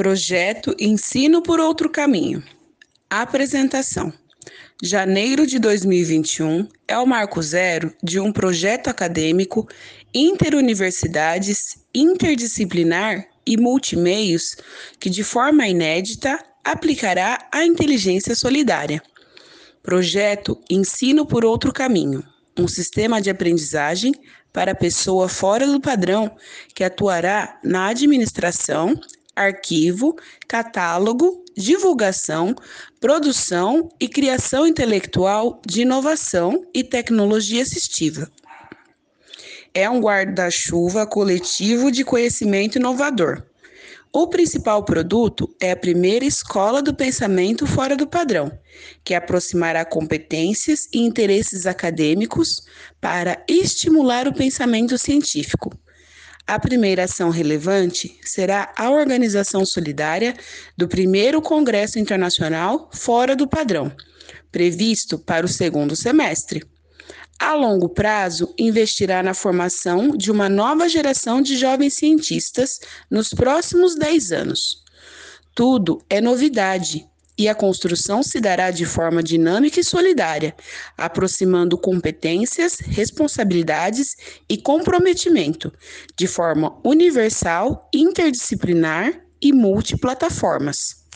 Projeto Ensino por Outro Caminho. Apresentação. Janeiro de 2021 é o marco zero de um projeto acadêmico interuniversidades, interdisciplinar e multimeios que, de forma inédita, aplicará a inteligência solidária. Projeto Ensino por Outro Caminho um sistema de aprendizagem para pessoa fora do padrão que atuará na administração, arquivo, catálogo, divulgação, produção e criação intelectual de inovação e tecnologia assistiva. É um guarda-chuva coletivo de conhecimento inovador. O principal produto é a primeira escola do pensamento fora do padrão, que aproximará competências e interesses acadêmicos para estimular o pensamento científico a primeira ação relevante será a organização solidária do primeiro Congresso Internacional Fora do Padrão, previsto para o segundo semestre. A longo prazo, investirá na formação de uma nova geração de jovens cientistas nos próximos 10 anos. Tudo é novidade e a construção se dará de forma dinâmica e solidária, aproximando competências, responsabilidades e comprometimento, de forma universal, interdisciplinar e multiplataformas.